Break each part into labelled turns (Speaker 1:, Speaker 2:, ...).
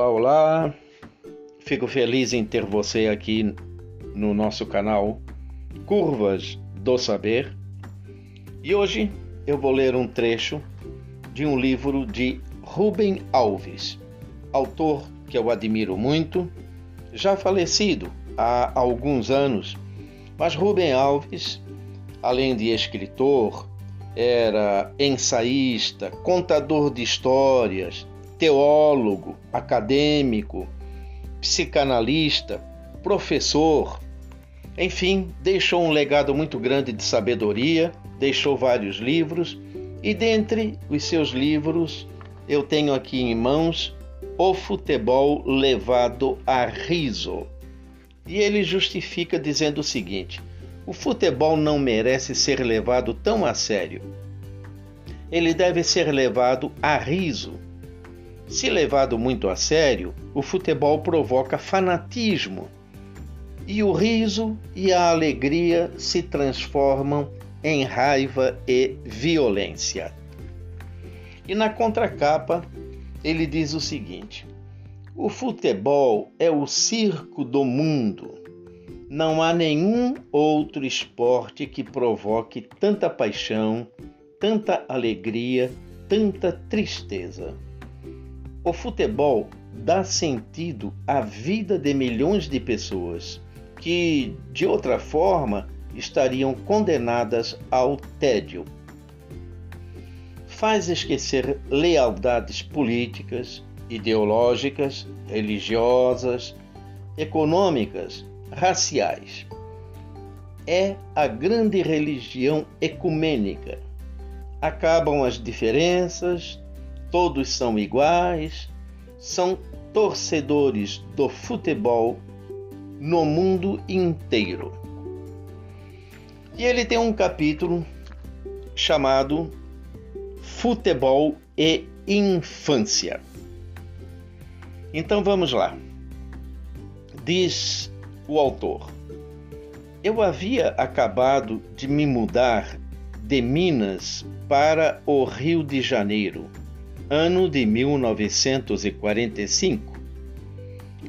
Speaker 1: Olá, olá. Fico feliz em ter você aqui no nosso canal Curvas do Saber. E hoje eu vou ler um trecho de um livro de Rubem Alves, autor que eu admiro muito, já falecido há alguns anos, mas Rubem Alves, além de escritor, era ensaísta, contador de histórias, teólogo, acadêmico, psicanalista, professor, enfim, deixou um legado muito grande de sabedoria, deixou vários livros e dentre os seus livros eu tenho aqui em mãos O Futebol Levado a Riso. E ele justifica dizendo o seguinte: o futebol não merece ser levado tão a sério. Ele deve ser levado a riso se levado muito a sério, o futebol provoca fanatismo e o riso e a alegria se transformam em raiva e violência. E na contracapa, ele diz o seguinte: o futebol é o circo do mundo. Não há nenhum outro esporte que provoque tanta paixão, tanta alegria, tanta tristeza. O futebol dá sentido à vida de milhões de pessoas que, de outra forma, estariam condenadas ao tédio. Faz esquecer lealdades políticas, ideológicas, religiosas, econômicas, raciais. É a grande religião ecumênica. Acabam as diferenças, todos são iguais, são torcedores do futebol no mundo inteiro. E ele tem um capítulo chamado Futebol e Infância. Então vamos lá. Diz o autor: Eu havia acabado de me mudar de Minas para o Rio de Janeiro ano de 1945.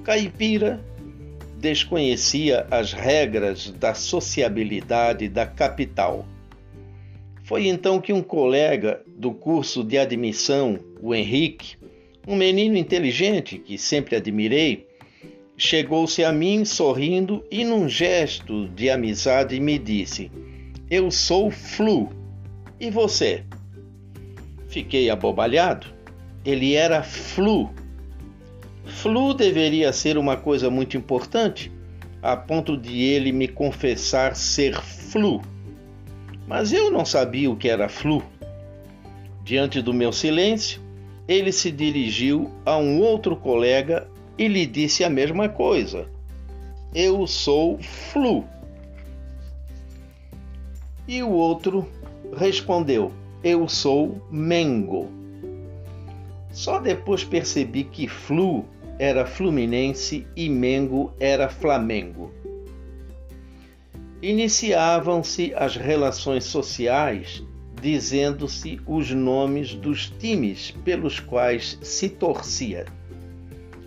Speaker 1: Caipira desconhecia as regras da sociabilidade da capital. Foi então que um colega do curso de admissão, o Henrique, um menino inteligente que sempre admirei, chegou-se a mim sorrindo e, num gesto de amizade, me disse: Eu sou Flu. E você? Fiquei abobalhado. Ele era flu. Flu deveria ser uma coisa muito importante, a ponto de ele me confessar ser flu. Mas eu não sabia o que era flu. Diante do meu silêncio, ele se dirigiu a um outro colega e lhe disse a mesma coisa. Eu sou flu. E o outro respondeu: eu sou Mengo. Só depois percebi que Flu era Fluminense e Mengo era Flamengo. Iniciavam-se as relações sociais dizendo-se os nomes dos times pelos quais se torcia.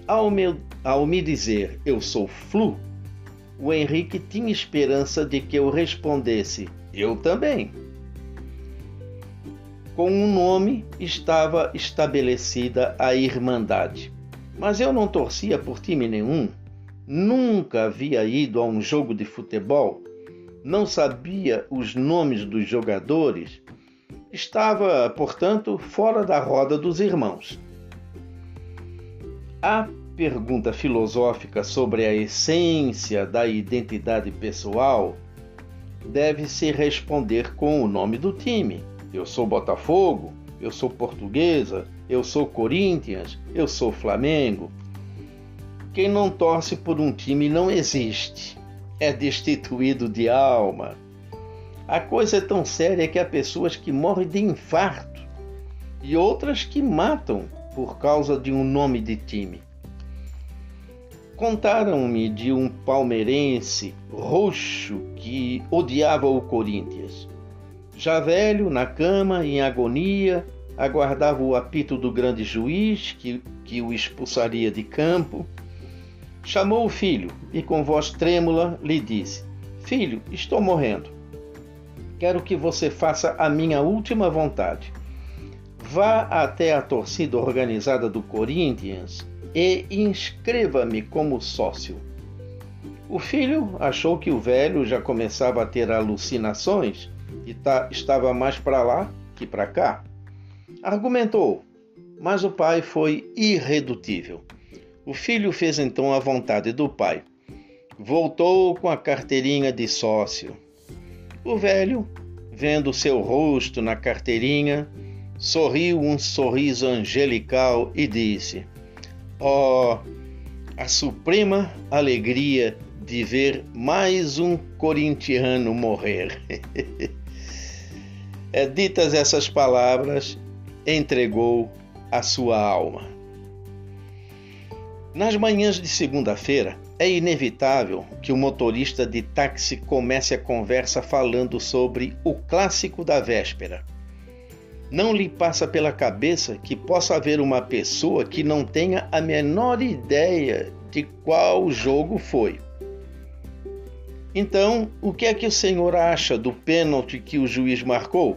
Speaker 1: Ao me, ao me dizer eu sou Flu, o Henrique tinha esperança de que eu respondesse eu também. Com um nome estava estabelecida a Irmandade. Mas eu não torcia por time nenhum, nunca havia ido a um jogo de futebol, não sabia os nomes dos jogadores, estava, portanto, fora da roda dos irmãos. A pergunta filosófica sobre a essência da identidade pessoal deve-se responder com o nome do time eu sou Botafogo, eu sou Portuguesa, eu sou Corinthians, eu sou Flamengo. Quem não torce por um time não existe. É destituído de alma. A coisa é tão séria que há pessoas que morrem de infarto e outras que matam por causa de um nome de time. Contaram-me de um palmeirense roxo que odiava o Corinthians. Já velho, na cama, em agonia, aguardava o apito do grande juiz que, que o expulsaria de campo. Chamou o filho e, com voz trêmula, lhe disse: Filho, estou morrendo. Quero que você faça a minha última vontade. Vá até a torcida organizada do Corinthians e inscreva-me como sócio. O filho achou que o velho já começava a ter alucinações e estava mais para lá que para cá. Argumentou, mas o pai foi irredutível. O filho fez então a vontade do pai. Voltou com a carteirinha de sócio. O velho, vendo seu rosto na carteirinha, sorriu um sorriso angelical e disse: Oh, a suprema alegria de ver mais um corintiano morrer. é, ditas essas palavras, entregou a sua alma. Nas manhãs de segunda-feira, é inevitável que o motorista de táxi comece a conversa falando sobre o clássico da véspera. Não lhe passa pela cabeça que possa haver uma pessoa que não tenha a menor ideia de qual jogo foi. Então, o que é que o senhor acha do pênalti que o juiz marcou?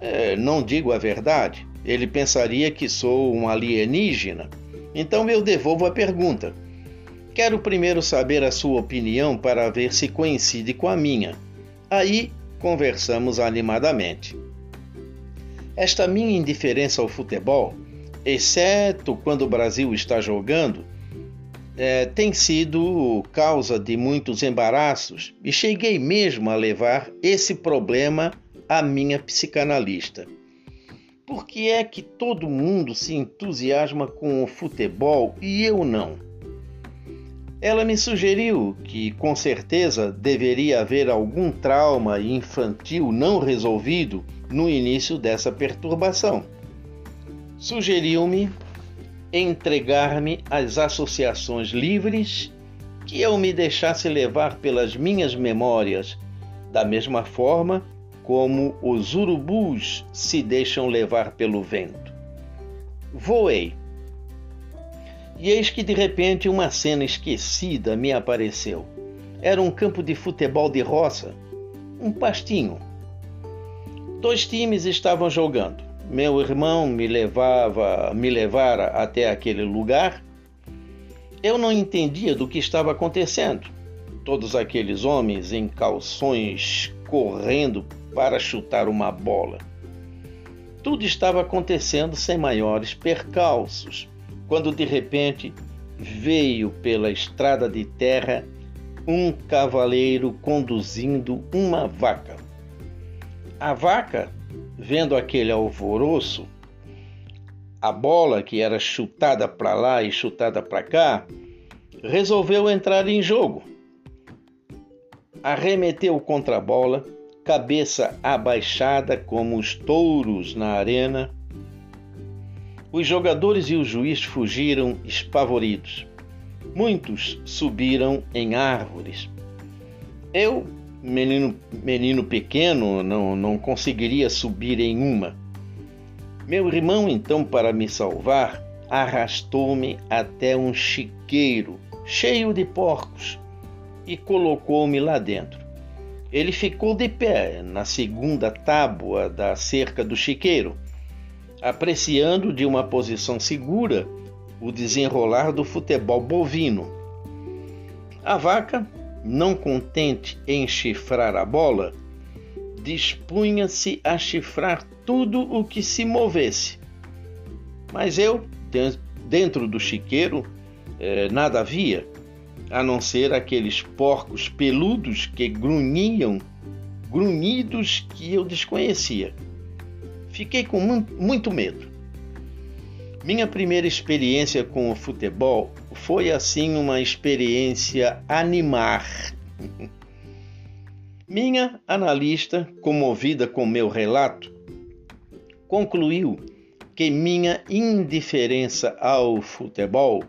Speaker 1: É, não digo a verdade. Ele pensaria que sou um alienígena. Então eu devolvo a pergunta. Quero primeiro saber a sua opinião para ver se coincide com a minha. Aí conversamos animadamente. Esta minha indiferença ao futebol, exceto quando o Brasil está jogando, é, tem sido causa de muitos embaraços e cheguei mesmo a levar esse problema à minha psicanalista. Por que é que todo mundo se entusiasma com o futebol e eu não? Ela me sugeriu que, com certeza, deveria haver algum trauma infantil não resolvido no início dessa perturbação. Sugeriu-me entregar-me às associações livres, que eu me deixasse levar pelas minhas memórias, da mesma forma como os urubus se deixam levar pelo vento. Voei. E eis que de repente uma cena esquecida me apareceu. Era um campo de futebol de roça, um pastinho. Dois times estavam jogando meu irmão me levava, me levara até aquele lugar, eu não entendia do que estava acontecendo. Todos aqueles homens em calções correndo para chutar uma bola. Tudo estava acontecendo sem maiores percalços, quando de repente veio pela estrada de terra um cavaleiro conduzindo uma vaca. A vaca vendo aquele alvoroço, a bola que era chutada para lá e chutada para cá, resolveu entrar em jogo. Arremeteu contra a bola, cabeça abaixada como os touros na arena. Os jogadores e o juiz fugiram espavoridos. Muitos subiram em árvores. Eu menino, menino pequeno não, não conseguiria subir em uma. Meu irmão, então, para me salvar, arrastou-me até um chiqueiro cheio de porcos e colocou-me lá dentro. Ele ficou de pé na segunda tábua da cerca do chiqueiro, apreciando de uma posição segura o desenrolar do futebol bovino. A vaca não contente em chifrar a bola, dispunha-se a chifrar tudo o que se movesse. Mas eu, dentro do chiqueiro, eh, nada havia, a não ser aqueles porcos peludos que grunhiam, grunhidos que eu desconhecia. Fiquei com muito medo. Minha primeira experiência com o futebol foi assim uma experiência animar. Minha analista, comovida com meu relato, concluiu que minha indiferença ao futebol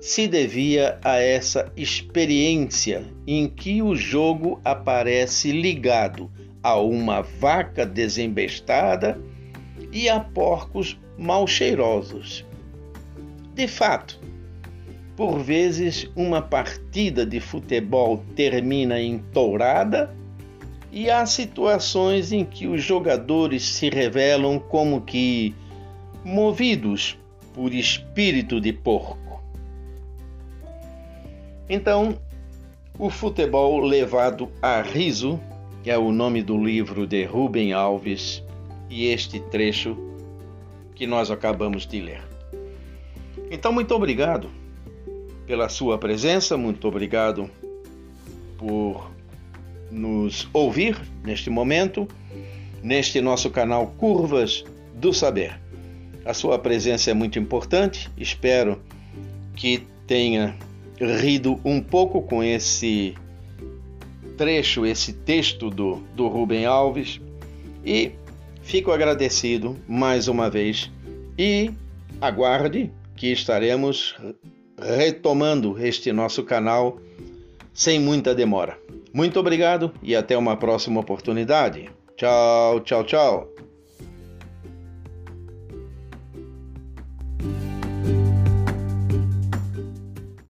Speaker 1: se devia a essa experiência em que o jogo aparece ligado a uma vaca desembestada e a porcos mal cheirosos. De fato, por vezes uma partida de futebol termina em tourada e há situações em que os jogadores se revelam como que movidos por espírito de porco. Então, o futebol levado a riso é o nome do livro de Rubem Alves e este trecho que nós acabamos de ler. Então, muito obrigado pela sua presença, muito obrigado por nos ouvir neste momento, neste nosso canal Curvas do Saber. A sua presença é muito importante, espero que tenha rido um pouco com esse trecho, esse texto do, do Rubem Alves e fico agradecido mais uma vez e aguarde que estaremos retomando este nosso canal sem muita demora. Muito obrigado e até uma próxima oportunidade. Tchau, tchau, tchau.